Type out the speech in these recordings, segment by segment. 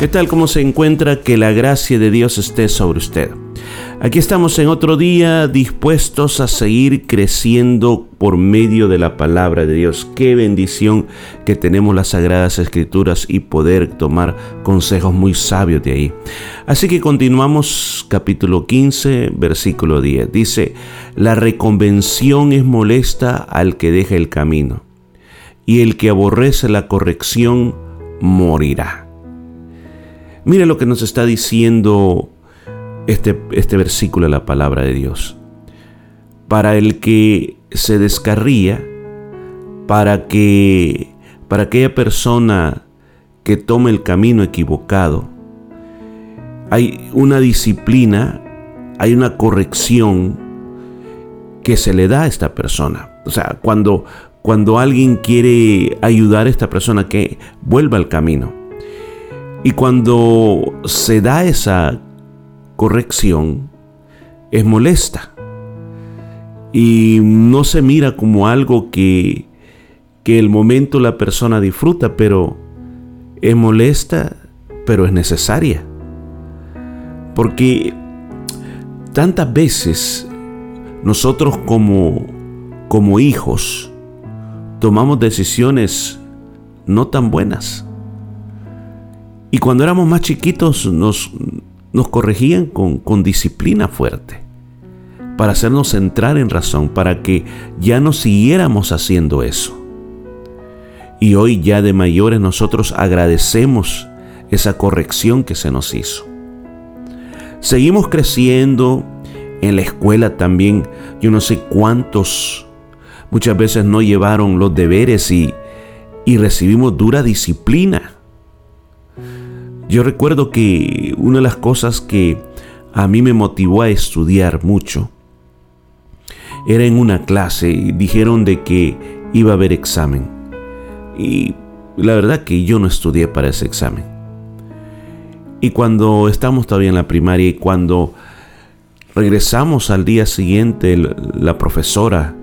¿Qué tal? ¿Cómo se encuentra? Que la gracia de Dios esté sobre usted. Aquí estamos en otro día dispuestos a seguir creciendo por medio de la palabra de Dios. Qué bendición que tenemos las sagradas escrituras y poder tomar consejos muy sabios de ahí. Así que continuamos capítulo 15, versículo 10. Dice, la reconvención es molesta al que deja el camino y el que aborrece la corrección morirá. Mire lo que nos está diciendo este, este versículo de la palabra de Dios. Para el que se descarría, para que para aquella persona que tome el camino equivocado, hay una disciplina, hay una corrección que se le da a esta persona. O sea, cuando, cuando alguien quiere ayudar a esta persona que vuelva al camino, y cuando se da esa corrección, es molesta. Y no se mira como algo que, que el momento la persona disfruta, pero es molesta, pero es necesaria. Porque tantas veces nosotros como, como hijos tomamos decisiones no tan buenas y cuando éramos más chiquitos nos, nos corregían con, con disciplina fuerte, para hacernos entrar en razón, para que ya no siguiéramos haciendo eso. Y hoy ya de mayores nosotros agradecemos esa corrección que se nos hizo. Seguimos creciendo en la escuela también. Yo no sé cuántos muchas veces no llevaron los deberes y, y recibimos dura disciplina. Yo recuerdo que una de las cosas que a mí me motivó a estudiar mucho era en una clase y dijeron de que iba a haber examen. Y la verdad que yo no estudié para ese examen. Y cuando estamos todavía en la primaria y cuando regresamos al día siguiente, la profesora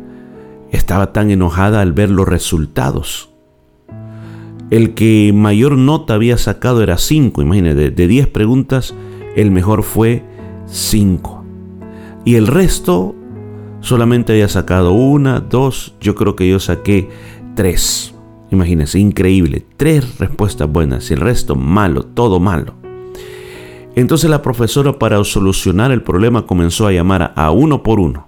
estaba tan enojada al ver los resultados. El que mayor nota había sacado era 5, imagínate, de 10 preguntas, el mejor fue 5. Y el resto solamente había sacado una, dos, yo creo que yo saqué tres. Imagínense, increíble. Tres respuestas buenas y el resto malo, todo malo. Entonces la profesora para solucionar el problema comenzó a llamar a uno por uno.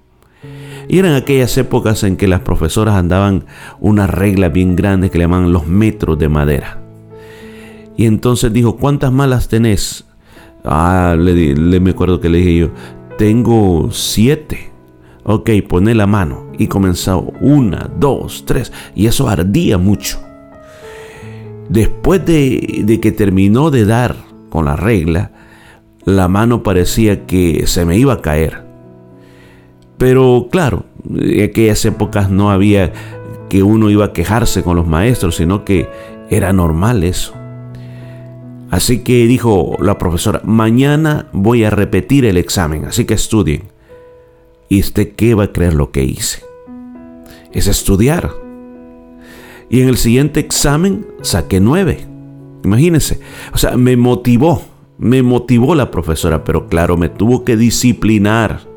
Y eran aquellas épocas en que las profesoras andaban una regla bien grande que le llamaban los metros de madera. Y entonces dijo, ¿cuántas malas tenés? Ah, le, me acuerdo que le dije yo, tengo siete. Ok, pone la mano. Y comenzó una, dos, tres. Y eso ardía mucho. Después de, de que terminó de dar con la regla, la mano parecía que se me iba a caer. Pero claro, en aquellas épocas no había que uno iba a quejarse con los maestros, sino que era normal eso. Así que dijo la profesora, mañana voy a repetir el examen, así que estudien. ¿Y usted qué va a creer lo que hice? Es estudiar. Y en el siguiente examen saqué nueve. Imagínense. O sea, me motivó, me motivó la profesora, pero claro, me tuvo que disciplinar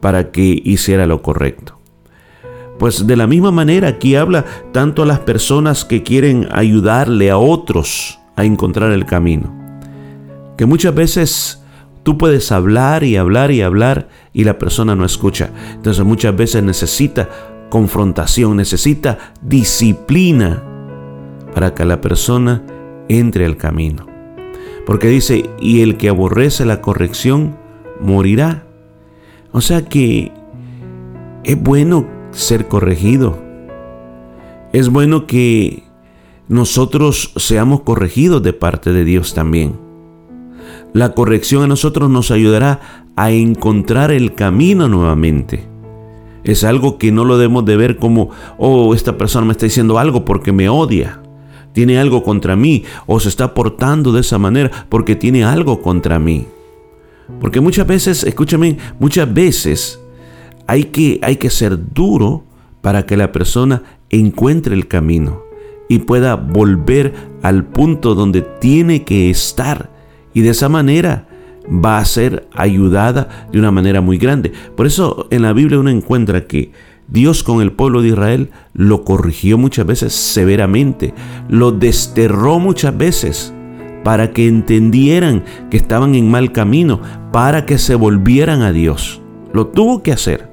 para que hiciera lo correcto. Pues de la misma manera aquí habla tanto a las personas que quieren ayudarle a otros a encontrar el camino. Que muchas veces tú puedes hablar y hablar y hablar y la persona no escucha. Entonces muchas veces necesita confrontación, necesita disciplina para que la persona entre al camino. Porque dice, y el que aborrece la corrección morirá. O sea que es bueno ser corregido. Es bueno que nosotros seamos corregidos de parte de Dios también. La corrección a nosotros nos ayudará a encontrar el camino nuevamente. Es algo que no lo debemos de ver como, oh, esta persona me está diciendo algo porque me odia, tiene algo contra mí, o se está portando de esa manera porque tiene algo contra mí. Porque muchas veces, escúchame, muchas veces hay que, hay que ser duro para que la persona encuentre el camino y pueda volver al punto donde tiene que estar. Y de esa manera va a ser ayudada de una manera muy grande. Por eso en la Biblia uno encuentra que Dios con el pueblo de Israel lo corrigió muchas veces severamente, lo desterró muchas veces para que entendieran que estaban en mal camino, para que se volvieran a Dios. Lo tuvo que hacer.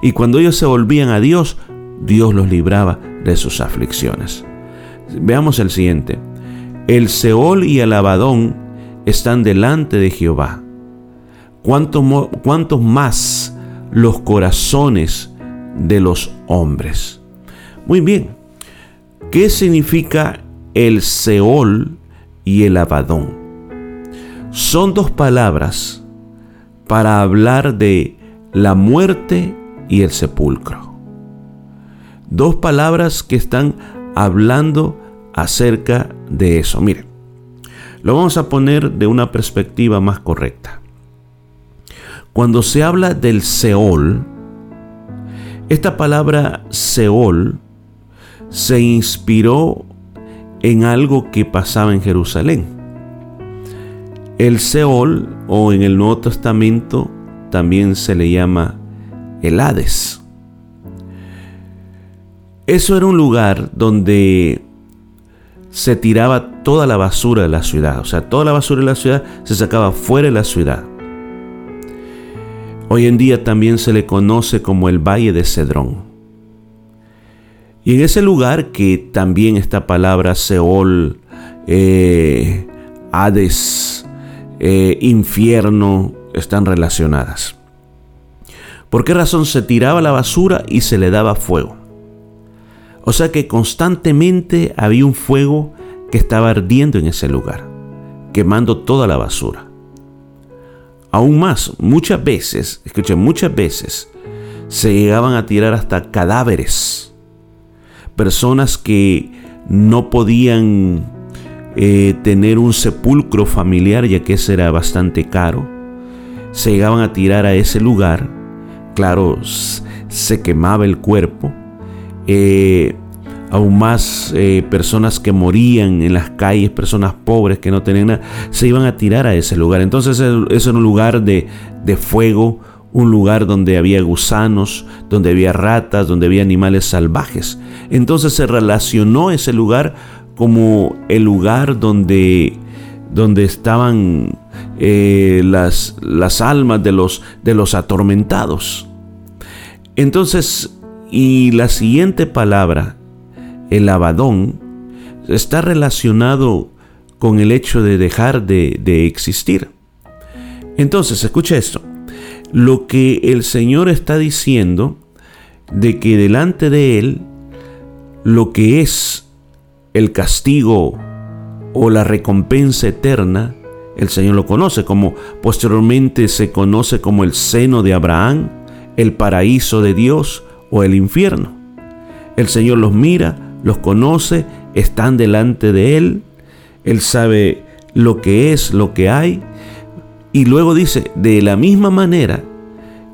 Y cuando ellos se volvían a Dios, Dios los libraba de sus aflicciones. Veamos el siguiente. El Seol y el Abadón están delante de Jehová. ¿Cuántos más los corazones de los hombres? Muy bien. ¿Qué significa el Seol y el Abadón? Son dos palabras para hablar de la muerte y el sepulcro. Dos palabras que están hablando acerca de eso. Miren, lo vamos a poner de una perspectiva más correcta. Cuando se habla del Seol, esta palabra Seol se inspiró en algo que pasaba en Jerusalén. El Seol, o en el Nuevo Testamento, también se le llama el Hades. Eso era un lugar donde se tiraba toda la basura de la ciudad. O sea, toda la basura de la ciudad se sacaba fuera de la ciudad. Hoy en día también se le conoce como el Valle de Cedrón. Y en ese lugar que también esta palabra Seol, eh, Hades, eh, infierno, están relacionadas. ¿Por qué razón se tiraba la basura y se le daba fuego? O sea que constantemente había un fuego que estaba ardiendo en ese lugar, quemando toda la basura. Aún más, muchas veces, escuchen, muchas veces se llegaban a tirar hasta cadáveres. Personas que no podían eh, tener un sepulcro familiar, ya que ese era bastante caro. Se llegaban a tirar a ese lugar. Claro, se quemaba el cuerpo eh, aún más eh, personas que morían en las calles, personas pobres que no tenían nada, se iban a tirar a ese lugar. Entonces eso era un lugar de, de fuego, un lugar donde había gusanos, donde había ratas, donde había animales salvajes. Entonces se relacionó ese lugar como el lugar donde, donde estaban eh, las, las almas de los, de los atormentados. Entonces y la siguiente palabra, el abadón, está relacionado con el hecho de dejar de, existir. Entonces, escucha esto. Lo que el Señor está diciendo de que delante de Él, lo que es el castigo o la recompensa eterna, el Señor lo conoce, como posteriormente se conoce como el seno de Abraham, el paraíso de Dios o el infierno. El Señor los mira, los conoce, están delante de Él, Él sabe lo que es, lo que hay, y luego dice, de la misma manera,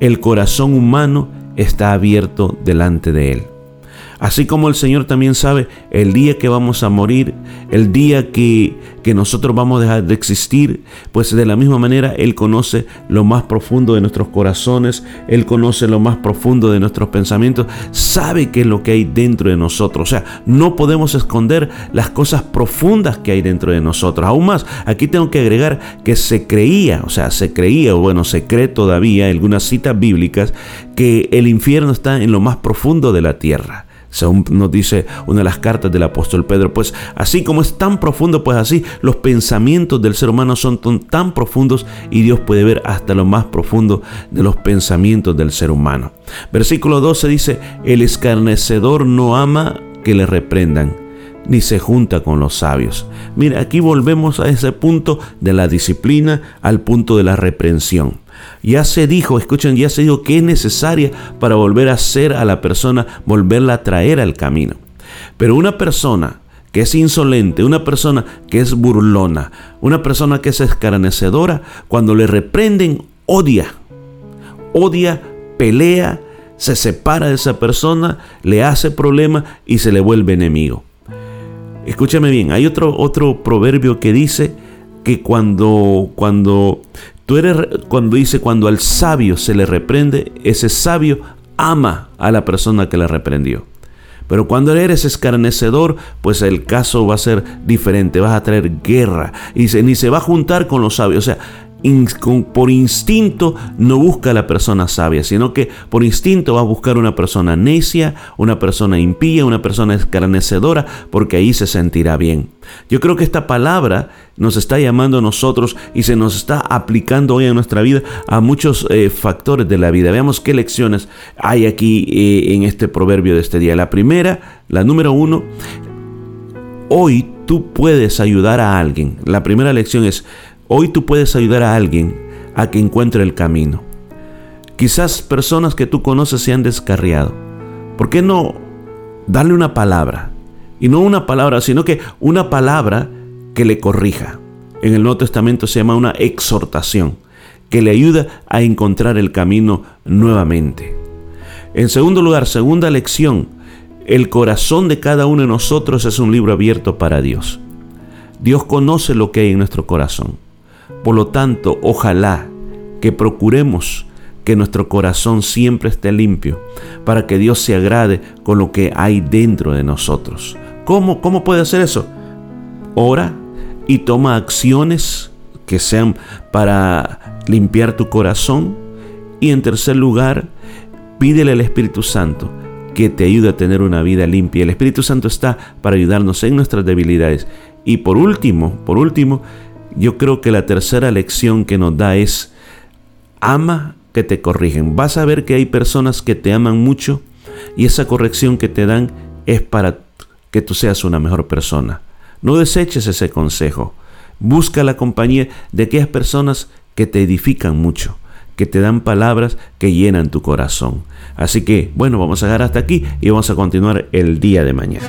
el corazón humano está abierto delante de Él. Así como el Señor también sabe el día que vamos a morir, el día que, que nosotros vamos a dejar de existir, pues de la misma manera Él conoce lo más profundo de nuestros corazones, Él conoce lo más profundo de nuestros pensamientos, sabe qué es lo que hay dentro de nosotros. O sea, no podemos esconder las cosas profundas que hay dentro de nosotros. Aún más, aquí tengo que agregar que se creía, o sea, se creía, o bueno, se cree todavía, algunas citas bíblicas, que el infierno está en lo más profundo de la tierra según nos dice una de las cartas del apóstol Pedro. Pues así como es tan profundo, pues así los pensamientos del ser humano son tan profundos y Dios puede ver hasta lo más profundo de los pensamientos del ser humano. Versículo 12 dice, el escarnecedor no ama que le reprendan, ni se junta con los sabios. Mira, aquí volvemos a ese punto de la disciplina, al punto de la reprensión. Ya se dijo, escuchen, ya se dijo que es necesaria para volver a ser a la persona, volverla a traer al camino. Pero una persona que es insolente, una persona que es burlona, una persona que es escarnecedora, cuando le reprenden, odia, odia, pelea, se separa de esa persona, le hace problema y se le vuelve enemigo. Escúchame bien, hay otro, otro proverbio que dice que cuando, cuando tú eres, cuando dice, cuando al sabio se le reprende, ese sabio ama a la persona que le reprendió. Pero cuando eres escarnecedor, pues el caso va a ser diferente, vas a traer guerra y ni se va a juntar con los sabios. O sea, por instinto no busca a la persona sabia, sino que por instinto va a buscar una persona necia, una persona impía, una persona escarnecedora, porque ahí se sentirá bien. Yo creo que esta palabra nos está llamando a nosotros y se nos está aplicando hoy en nuestra vida a muchos eh, factores de la vida. Veamos qué lecciones hay aquí eh, en este proverbio de este día. La primera, la número uno, hoy tú puedes ayudar a alguien. La primera lección es, Hoy tú puedes ayudar a alguien a que encuentre el camino. Quizás personas que tú conoces se han descarriado. ¿Por qué no darle una palabra? Y no una palabra, sino que una palabra que le corrija. En el Nuevo Testamento se llama una exhortación, que le ayuda a encontrar el camino nuevamente. En segundo lugar, segunda lección, el corazón de cada uno de nosotros es un libro abierto para Dios. Dios conoce lo que hay en nuestro corazón. Por lo tanto, ojalá que procuremos que nuestro corazón siempre esté limpio para que Dios se agrade con lo que hay dentro de nosotros. ¿Cómo, cómo puede hacer eso? Ora y toma acciones que sean para limpiar tu corazón. Y en tercer lugar, pídele al Espíritu Santo que te ayude a tener una vida limpia. El Espíritu Santo está para ayudarnos en nuestras debilidades. Y por último, por último, yo creo que la tercera lección que nos da es, ama que te corrigen. Vas a ver que hay personas que te aman mucho y esa corrección que te dan es para que tú seas una mejor persona. No deseches ese consejo. Busca la compañía de aquellas personas que te edifican mucho, que te dan palabras que llenan tu corazón. Así que, bueno, vamos a llegar hasta aquí y vamos a continuar el día de mañana.